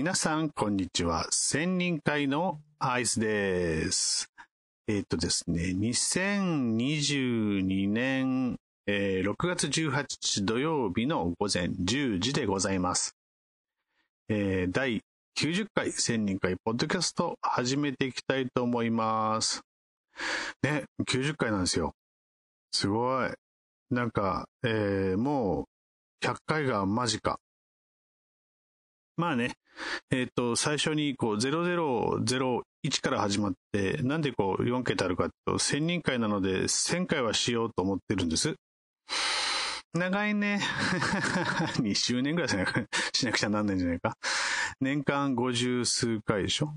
皆さん、こんにちは。千人会のアイスです。えっ、とですね、2022年、えー6月18日土曜日の午前10時でございます。えー第90回千人会ポッドキャスト始めていきたいと思います。ね、90回なんですよ。すごい。なんか、えーもう100回が間近。まあね、えっ、と、最初にこう0001から始まって、なんでこう4桁あるかってと、1000人会なので1000回はしようと思ってるんです。長いね。2周年ぐらいしなくしなくちゃなんないんじゃないか。年間50数回でしょ。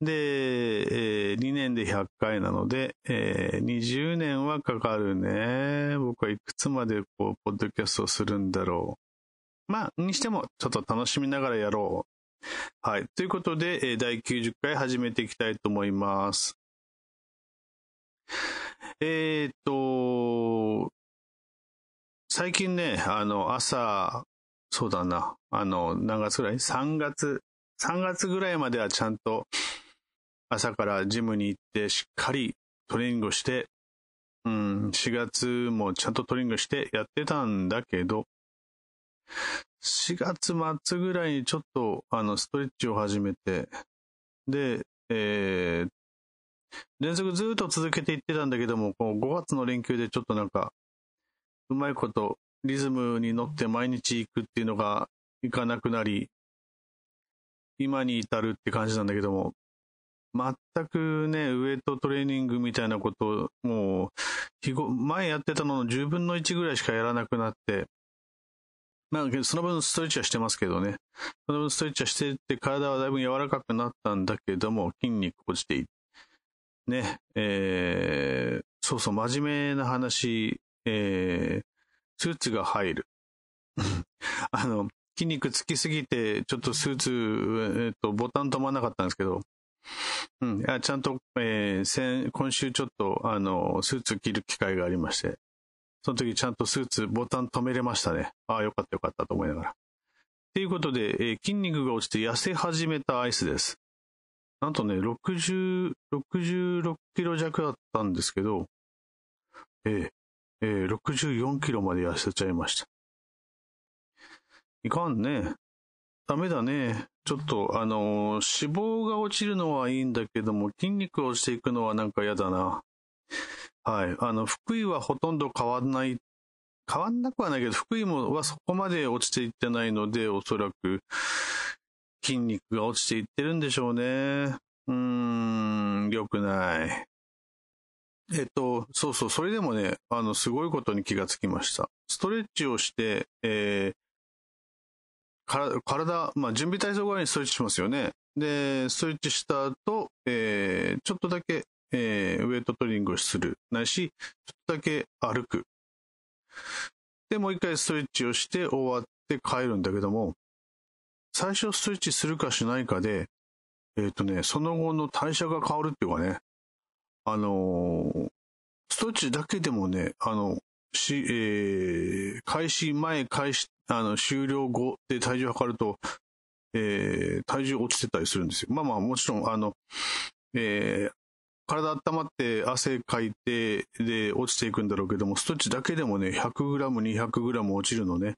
で、えー2年で100回なので、えー20年はかかるね。僕はいくつまでこう、ポッドキャストをするんだろう。まあ、にしても、ちょっと楽しみながらやろう。はい。ということで、えー第90回始めていきたいと思います。えーっと、最近ね、あの、朝、そうだな、あの、何月ぐらい ?3 月、3月ぐらいまではちゃんと朝からジムに行ってしっかりトレーニングをして、うん、4月もちゃんとトレーニングしてやってたんだけど、4月末ぐらいにちょっとあのストレッチを始めて、で、えー連続ずっと続けていってたんだけども、こう5月の連休でちょっとなんか、うまいことリズムに乗って毎日行くっていうのがいかなくなり、今に至るって感じなんだけども、全くね、ウエイトトレーニングみたいなことを、もう、前やってたのの10分の1ぐらいしかやらなくなって、まあ、その分ストレッチはしてますけどね。その分ストレッチはしてて体はだいぶ柔らかくなったんだけども、筋肉落ちていね、えー、そうそう、真面目な話、えー、スーツが入る。あの、筋肉つきすぎて、ちょっとスーツ、えっ、と、ボタン止まんなかったんですけど、うん、いやちゃんと、えー、今週ちょっと、あの、スーツ着る機会がありまして、その時ちゃんとスーツ、ボタン止めれましたね。ああ、よかったよかったと思いながら。ということで、えー筋肉が落ちて痩せ始めたアイスです。なんとね、60、66キロ弱だったんですけど、えーえー64キロまで痩せちゃいました。いかんね。ダメだね。ちょっと、あのー脂肪が落ちるのはいいんだけども、筋肉が落ちていくのはなんか嫌だな。はい。あの、福井はほとんど変わんない。変わんなくはないけど、福井もはそこまで落ちていってないので、おそらく筋肉が落ちていってるんでしょうね。うーん、良くない。えっと、そうそう、それでもね、あの、すごいことに気がつきました。ストレッチをして、えーから体、まあ、準備体操代わりにストレッチしますよね。で、ストレッチした後、えーちょっとだけ、えーウェイトトレーニングをする。ないし、ちょっとだけ歩く。で、もう一回ストレッチをして終わって帰るんだけども、最初ストレッチするかしないかで、えっ、とね、その後の代謝が変わるっていうかね、あのーストレッチだけでもね、あの、し、えー開始前、開始、あの、終了後で体重測ると、えー体重落ちてたりするんですよ。まあまあ、もちろん、あの、えー体温まって汗かいて、で、落ちていくんだろうけども、ストレッチだけでもね、100g、200g 落ちるのね。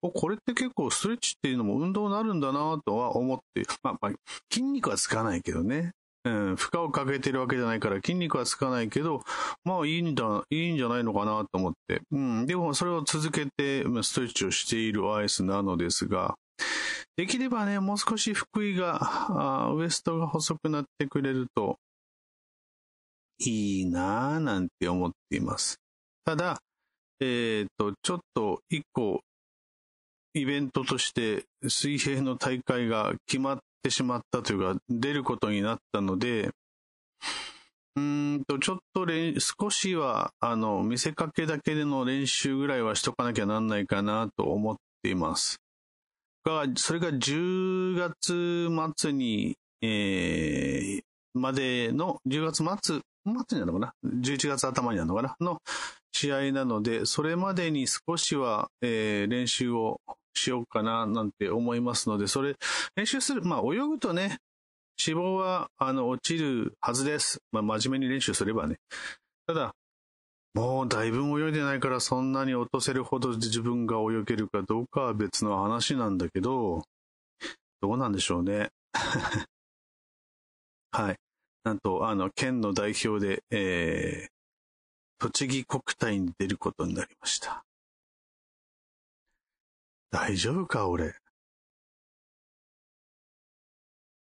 これって結構ストレッチっていうのも運動になるんだなとは思って、まあ、まあ、筋肉はつかないけどね。うん、負荷をかけてるわけじゃないから筋肉はつかないけど、まあいいんだ、いいんじゃないのかなと思って。うん、でもそれを続けてストレッチをしているアイスなのですが、できればね、もう少し福井が、ウエストが細くなってくれるといいなぁなんて思っています。ただ、えっ、と、ちょっと一個イベントとして水平の大会が決まってしまったというか、出ることになったので、うんと、ちょっと少しは、あの、見せかけだけでの練習ぐらいはしとかなきゃなんないかなと思っています。が、それが10月末に、えー、までの、10月末、末になるのかな ?11 月頭になるのかな？の試合なので、それまでに少しは、えー練習をしようかななんて思いますので、それ、練習する、まあ泳ぐとね、脂肪は、あの、落ちるはずです。まあ真面目に練習すればね。ただ、もうだいぶ泳いでないからそんなに落とせるほど自分が泳げるかどうかは別の話なんだけど、どうなんでしょうね。はい。なんと、あの、県の代表で、えー、栃木国体に出ることになりました。大丈夫か、俺？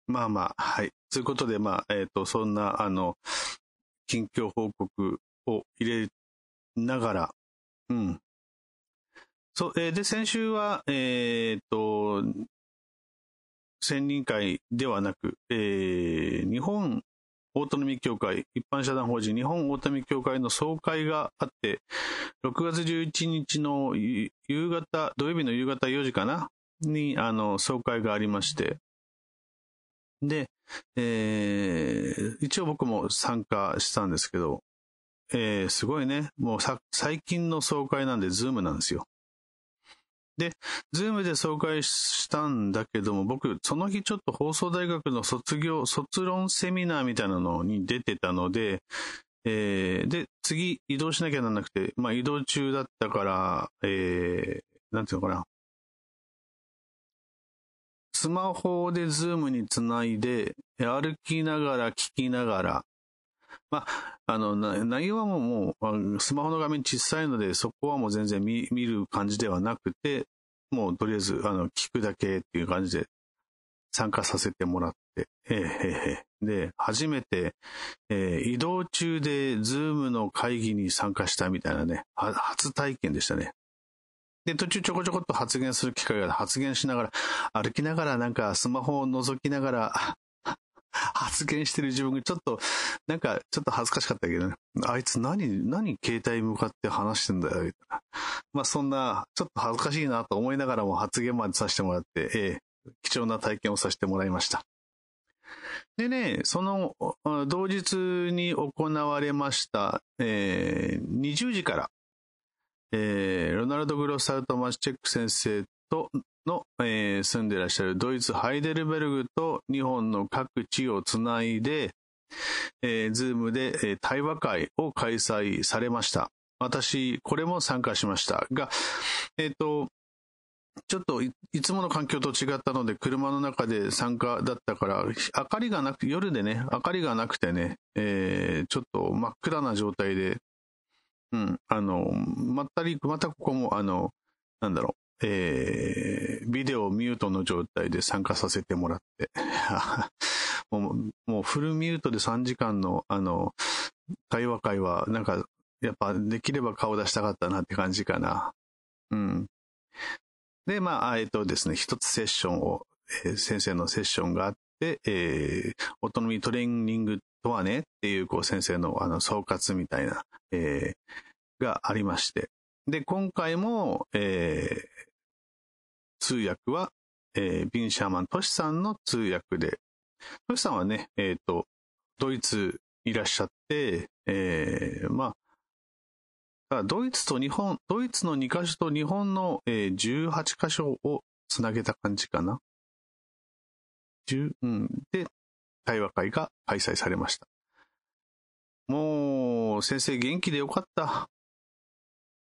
まあまあ、はい。ということで、まあ、えっ、ー、と、そんな、あの、近況報告を入れながら、うん。そう、えー、で、先週は、えっ、ー、と、専任会ではなく、えー、日本オートノミー協会、一般社団法人日本オートノミー協会の総会があって、6月11日の夕方、土曜日の夕方4時かな？に、あの、総会がありまして、で、えー、一応僕も参加したんですけど、えー、すごいね、もう最近の総会なんで、 Zoom なんですよ。で、 Zoom で総会したんだけども、僕、その日ちょっと放送大学の卒業、卒論セミナーみたいなのに出てたので、えー、で、次移動しなきゃならなくて、まあ移動中だったから、えー、なんていうのかな。スマホで Zoom につないで、歩きながら聞きながら、まあ、あの、内容はもう、もう、スマホの画面小さいので、そこはもう全然見る感じではなくて、もうとりあえず、あの、聞くだけっていう感じで参加させてもらって、えー、えー、で、初めて、えー、移動中で Zoom の会議に参加したみたいなね、初体験でしたね。で、途中ちょこちょこっと発言する機会が発言しながら、歩きながらなんかスマホを覗きながら、発言してる自分がちょっと、なんかちょっと恥ずかしかったけどね。あいつ何、何携帯向かって話してんだよ、みたいな。まあそんな、ちょっと恥ずかしいなと思いながらも発言までさせてもらって、ええ貴重な体験をさせてもらいました。でね、その同日に行われました、えー、20時から、えー、ロナルド・グロッサルト・マスチェック先生との、えー、住んでらっしゃるドイツハイデルベルグと日本の各地をつないで、えー、ズームで、えー、対話会を開催されました。私、これも参加しましたが、えっ、ー、と、ちょっといつもの環境と違ったので、車の中で参加だったから、明かりがなく、夜でね、明かりがなくてね、えー、ちょっと真っ暗な状態で、うん、あの、まったり、またここも、あの、なんだろう、えー、ビデオミュートの状態で参加させてもらって もう、もうフルミュートで3時間の、あの、会話会は、なんか、やっぱできれば顔出したかったなって感じかな。うん。で、まあ、えっとですね、一つセッションを、えー、先生のセッションがあって、えー、オートノミートレーニングとはねっていう、こう、先生の、あの、総括みたいな、えー、がありまして。で、今回も、えー、通訳は、えー、ビンシャーマン・トシさんの通訳で、トシさんはね、えっ、ー、と、ドイツいらっしゃって、えー、まあ、ドイツと日本、ドイツの2カ所と日本の、えー、18カ所をつなげた感じかな。10うん、で、対話会が開催されました。もう、先生元気でよかった。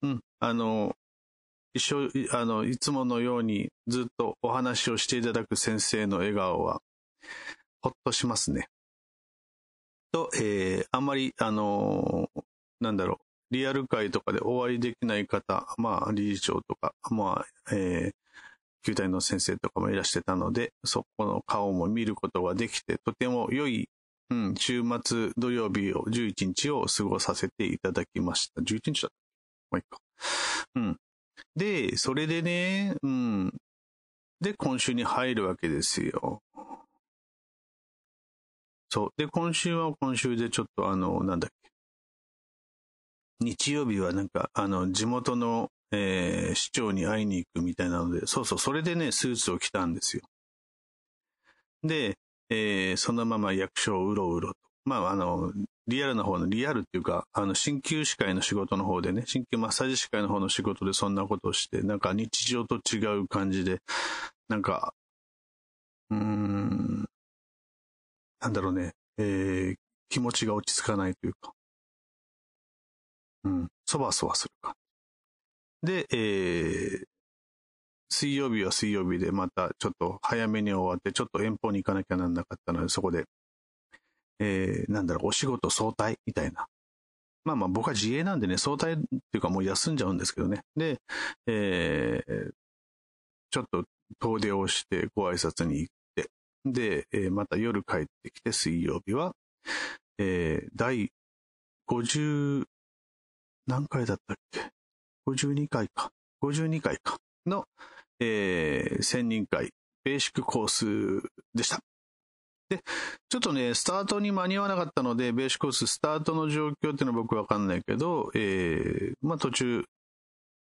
うん、あの、一緒、あの、いつものようにずっとお話をしていただく先生の笑顔は、ほっとしますね。と、えー、あんまり、あのー、なんだろう、リアル会とかでお会いできない方、まあ、理事長とか、まあ、えー、球体の先生とかもいらしてたので、そこの顔も見ることができて、とても良い、うん、週末土曜日を、11日を過ごさせていただきました。11日だったまあ、いいか。うん。で、それでね、うん。で、今週に入るわけですよ。そう。で、今週は今週でちょっとあの、なんだっけ。日曜日はなんか、あの、地元の、えー、市長に会いに行くみたいなので、そうそう、それでね、スーツを着たんですよ。で、えー、そのまま役所をうろうろと。まあ、あの、リアルな方の、リアルっていうか、あの、鍼灸師会の仕事の方でね、鍼灸マッサージ師会の方の仕事でそんなことをして、なんか日常と違う感じで、なんか、うーん、なんだろうね、えー、気持ちが落ち着かないというか、うん、そわそわするか。で、えー、水曜日は水曜日でまたちょっと早めに終わって、ちょっと遠方に行かなきゃなんなかったので、そこで、えー、なんだろう、お仕事早退みたいな。まあまあ僕は自営なんでね、早退っていうかもう休んじゃうんですけどね。で、えー、ちょっと遠出をしてご挨拶に行って、で、えー、また夜帰ってきて水曜日は、えー、第50、何回だったっけ ?52 回か。52回か。の、えー、専任会、ベーシックコースでした。で、ちょっとね、スタートに間に合わなかったので、ベーシックコース、スタートの状況っていうのは僕わかんないけど、えー、まあ途中、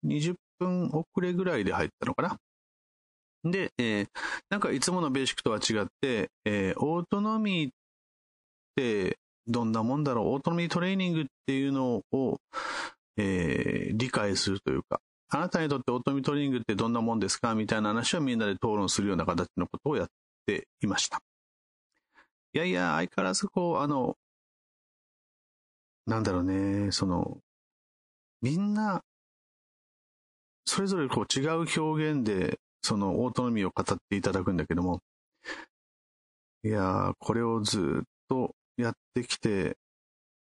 20分遅れぐらいで入ったのかな。で、えー、なんかいつものベーシックとは違って、えー、オートノミーってどんなもんだろう、オートノミートレーニングっていうのを、えー、理解するというか、あなたにとってオートノミートレーニングってどんなもんですか？みたいな話をみんなで討論するような形のことをやっていました。いやいや、相変わらずこう、あの、なんだろうね、その、みんな、それぞれこう違う表現で、そのオートノミーを語っていただくんだけども、いやこれをずっとやってきて、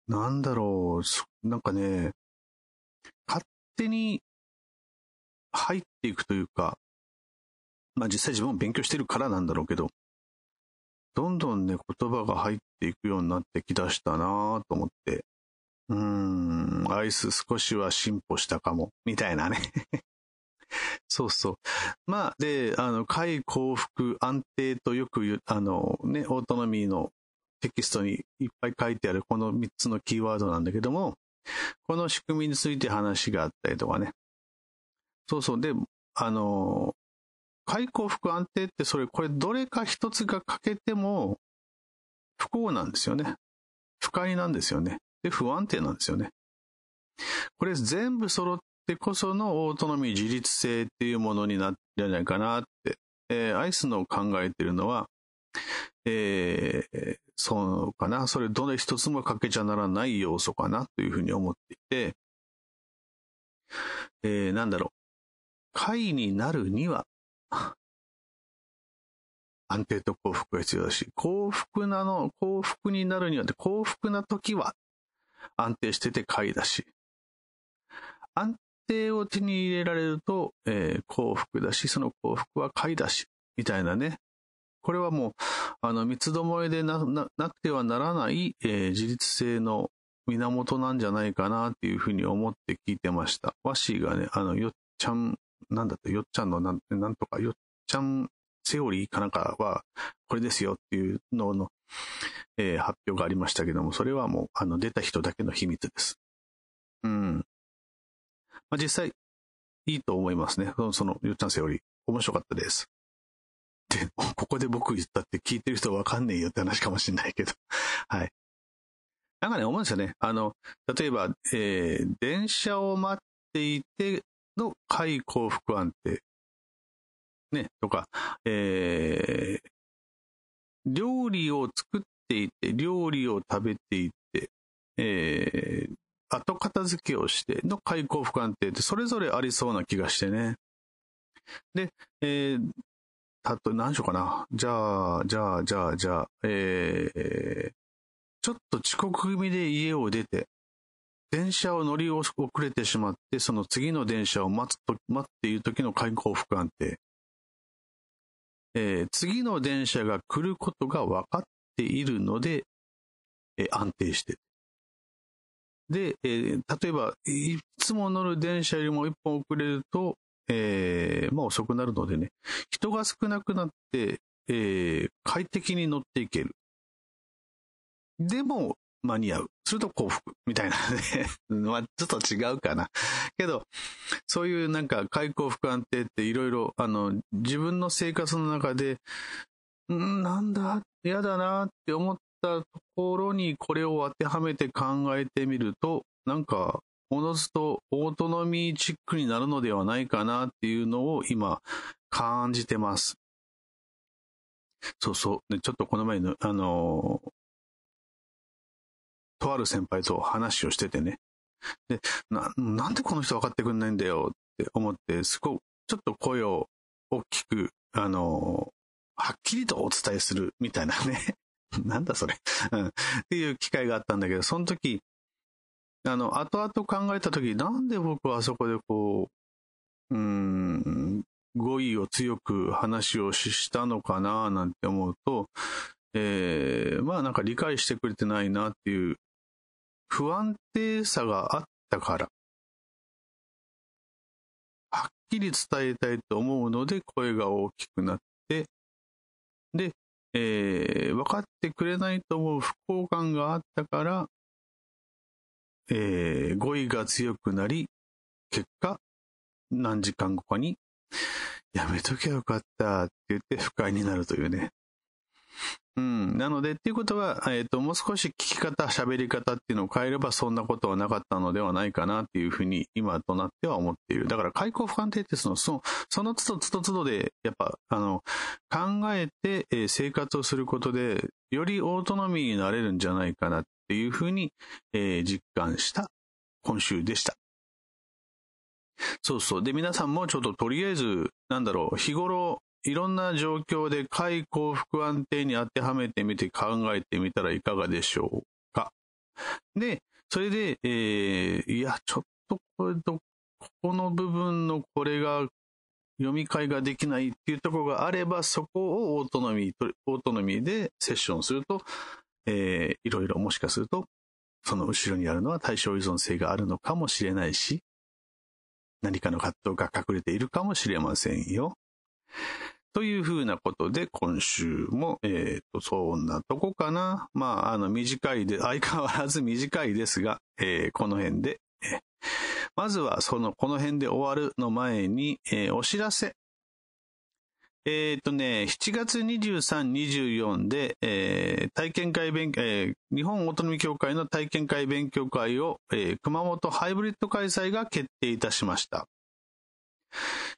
なんだろう、なんかね、勝手に入っていくというか、まあ実際自分も勉強してるからなんだろうけど、どんどんね、言葉が入っていくようになってきだしたなぁと思って、うーん、アイス少しは進歩したかも、みたいなね そうそう。まあ、で、あの、快幸福安定とよく言う、あのね、オートノミーのテキストにいっぱい書いてあるこの3つのキーワードなんだけども、この仕組みについて話があったりとかね。そうそう。で、あの、快幸福安定ってそれ、これどれか一つが欠けても不幸なんですよね。不快なんですよね。で、不安定なんですよね。これ全部揃ってこそのオートノミー自立性っていうものになるんじゃないかなって、えー、アイスの考えてるのは、えー、そうかな。それどれ一つも欠けちゃならない要素かなというふうに思っていて、えー、なんだろう。会になるには、安定と幸福が必要だし、幸福なの、幸福になるには、幸福な時は安定してて快だし、安定を手に入れられると、えー、幸福だし、その幸福は快だし、みたいなね。これはもう、あの、三つどもえでな、な、なくてはならない、えー、自立性の源なんじゃないかなっていうふうに思って聞いてました。ワシがね、あの、よっちゃん、なんだって、よっちゃんのなん、なんとか、よっちゃんセオリーかなんかは、これですよっていうのの、えー、発表がありましたけども、それはもう、あの、出た人だけの秘密です。うん。まあ、実際、いいと思いますね。その、そのよっちゃんセオリー。面白かったです。で、ここで僕言ったって聞いてる人わかんねえよって話かもしれないけど。はい。なんかね、思うんですよね。あの、例えば、えー、電車を待っていての快幸福安定。ね、とか、えー、料理を作っていて、料理を食べていて、えー、後片付けをしての開口不安定ってそれぞれありそうな気がしてね。で、えー、たと、何しようかな。じゃあ、じゃあ、じゃあ、じゃあ、えー、ちょっと遅刻組で家を出て、電車を乗り遅れてしまって、その次の電車を待つと、待っている時の開口不安定。えー、次の電車が来ることが分かっているので、えー、安定してで、えー、例えば、いつも乗る電車よりも一本遅れると、えー、まあ遅くなるのでね、人が少なくなって、えー、快適に乗っていける。でも、間に合う。すると幸福。みたいなね。まあ、ちょっと違うかな。けど、そういうなんか、快幸福安定っていろいろ、あの、自分の生活の中で、んなんだ、嫌だなって思ったところにこれを当てはめて考えてみると、なんか、おのずとオートノミーチックになるのではないかなっていうのを今感じてます。そうそう。ちょっとこの前の、あの、とある先輩と話をしててね。で、な、なんでこの人分かってくんないんだよって思って、すご、ちょっと声を大きく、あの、はっきりとお伝えするみたいなね。なんだそれうん。っていう機会があったんだけど、その時、あの、後々考えた時、なんで僕はあそこでこう、うん、語彙を強く話をしたのかななんて思うと、えー、まあなんか理解してくれてないなっていう不安定さがあったから、はっきり伝えたいと思うので声が大きくなって、で、えー、分かってくれないと思う不幸感があったから、えー、語彙が強くなり、結果、何時間後かにやめときゃよかったって言って不快になるというね。うん。なので、っていうことは、え、ー、と、もう少し聞き方、喋り方っていうのを変えれば、そんなことはなかったのではないかなっていうふうに、今となっては思っている。だから、開口不安定ってその、その、その都度都度都度で、やっぱ、あの、考えて、えー、生活をすることで、よりオートノミーになれるんじゃないかなっていうふうに、えー、実感した今週でした。そうそう。で、皆さんもちょっととりあえず、なんだろう、日頃、いろんな状況で快幸福安定に当てはめてみて考えてみたらいかがでしょうか。で、それで、えー、いや、ちょっとこれと、ここの部分のこれが読み替えができないっていうところがあれば、そこをオートノミー、オートノミーでセッションすると、えー、いろいろもしかすると、その後ろにあるのは対象依存性があるのかもしれないし、何かの葛藤が隠れているかもしれませんよ。というふうなことで、今週も、えっ、ー、と、そんなとこかな。まあ、あの、短いで、相変わらず短いですが、えー、この辺で、まずは、その、この辺で終わるの前に、えー、お知らせ。えっ、ー、とね、7月23、24で、えー、体験会勉、えー、日本オートミ協会の体験会勉強会を、えー、熊本ハイブリッド開催が決定いたしました。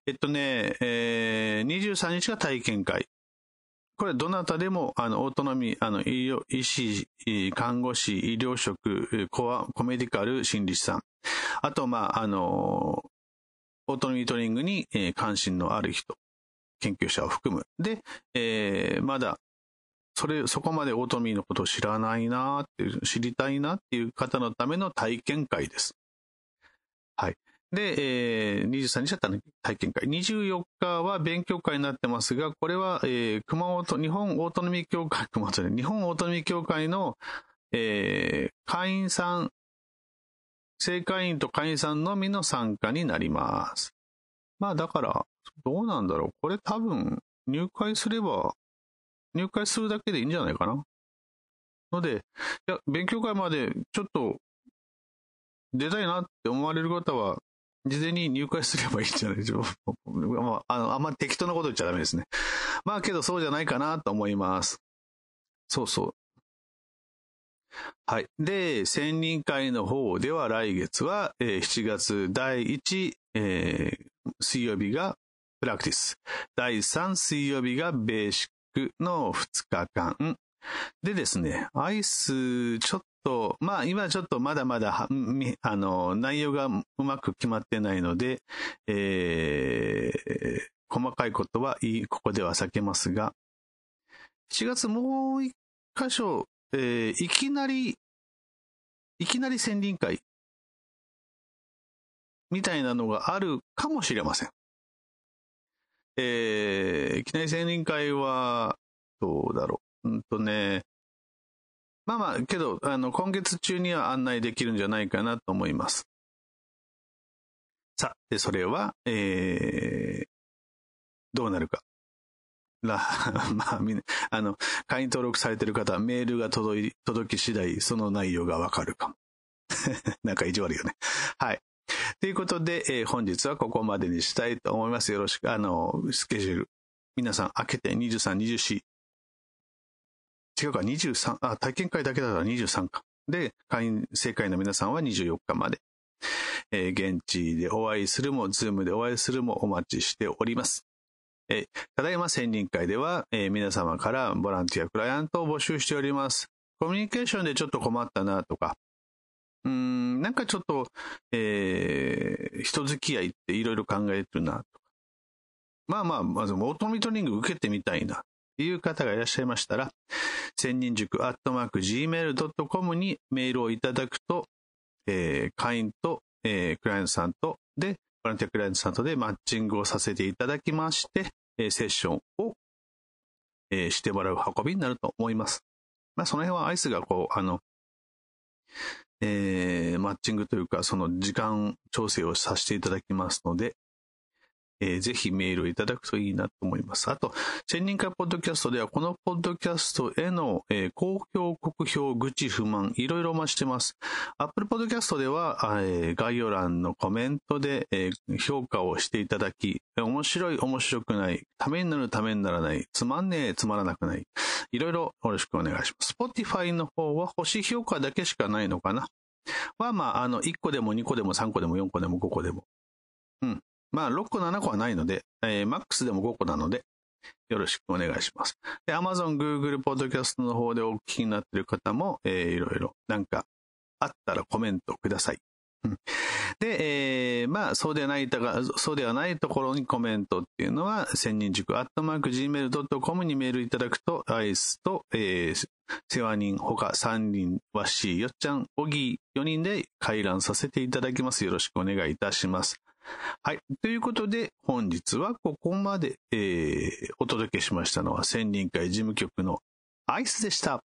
えっとね、えー、23日が体験会。これどなたでも、あの、オートノミー、あの、医療、医師、看護師、医療職、コア、コメディカル、心理師さん。あと、まあ、あの、オートノミートレーニングに、えー、関心のある人。研究者を含む。で、えー、まだ、それ、そこまでオートミーのことを知らないなっていう、知りたいなっていう方のための体験会です。はい。で、えー、23日だったら体験会。24日は勉強会になってますが、これは、えー、熊本、日本オートノミー協会、熊本、日本オートノミー協会の、えー、会員さん、正会員と会員さんのみの参加になります。まあだから、どうなんだろう。これ多分、入会すれば、入会するだけでいいんじゃないかな。ので、いや、勉強会までちょっと出たいなって思われる方は、事前に入会すればいいんじゃない？でしょう。まあ、あの、あんま適当なこと言っちゃダメですね。まあけどそうじゃないかなと思います。そうそう。はい。で、千人会の方では来月は、えー、7月第1、えー、水曜日がプラクティス。第3水曜日がベーシックの2日間。でですね、アイス、ちょっと、まあ今ちょっとまだまだ、あの、内容がうまく決まってないので、えー、細かいことは、ここでは避けますが、7月もう一箇所、えー、いきなり、いきなり千輪会みたいなのがあるかもしれません。えー、いきなり千輪会は、どうだろう。うんとね、まあまあ、けど、あの、今月中には案内できるんじゃないかなと思います。さあ、で、それは、えー、どうなるか。ら、まあ、みんな、あの、会員登録されてる方はメールが届い、届き次第、その内容がわかるかも。なんか意地悪いよね。はい。ということで、えー、本日はここまでにしたいと思います。よろしく、あの、スケジュール。皆さん、開けて23、24、違うか、23、あ、体験会だけだから23か。で、会員正会の皆さんは24日まで。えー、現地でお会いするも、ズームでお会いするもお待ちしております。えー、ただいま専任会では、えー、皆様からボランティア、クライアントを募集しております。コミュニケーションでちょっと困ったなとか、うん、なんかちょっと、えー、人付き合いっていろいろ考えてるなとか。まあまあ、まずオートミトリング受けてみたいないう方がいらっしゃいましたら、千人塾アットマーク gmail.com にメールをいただくと、えー、会員と、えー、クライアントさんとで、ボランティアクライアントさんとでマッチングをさせていただきまして、えー、セッションを、えー、してもらう運びになると思います。まあ、その辺はアイスがこう、あの、えー、マッチングというか、その時間調整をさせていただきますので、えー、ぜひメールをいただくといいなと思います。あと、千人会ポッドキャストでは、このポッドキャストへの、えー、公表、酷評、愚痴、不満、いろいろ増してます。Apple Podcast では、えー、概要欄のコメントで、えー、評価をしていただき、面白い、面白くない、ためになる、ためにならない、つまんねえ、つまらなくない、いろいろよろしくお願いします。Spotify の方は星評価だけしかないのかなは、まあ、あの、1個でも2個でも3個でも4個でも5個でも。うん。まあ、6個、7個はないので、えー、マックスでも5個なので、よろしくお願いします。で、Amazon、Google Podcast の方でお聞きになっている方も、えー、いろいろ、なんか、あったらコメントください。で、えー、まあ、そうではないそうではないところにコメントっていうのは、千人塾、アットマーク、gmail.com にメールいただくと、アイスと、えー、世話人、他3人、わし、よっちゃん、おぎ、4人で回覧させていただきます。よろしくお願いいたします。はい。ということで、本日はここまで、えー、お届けしましたのは、千人会事務局のアイスでした。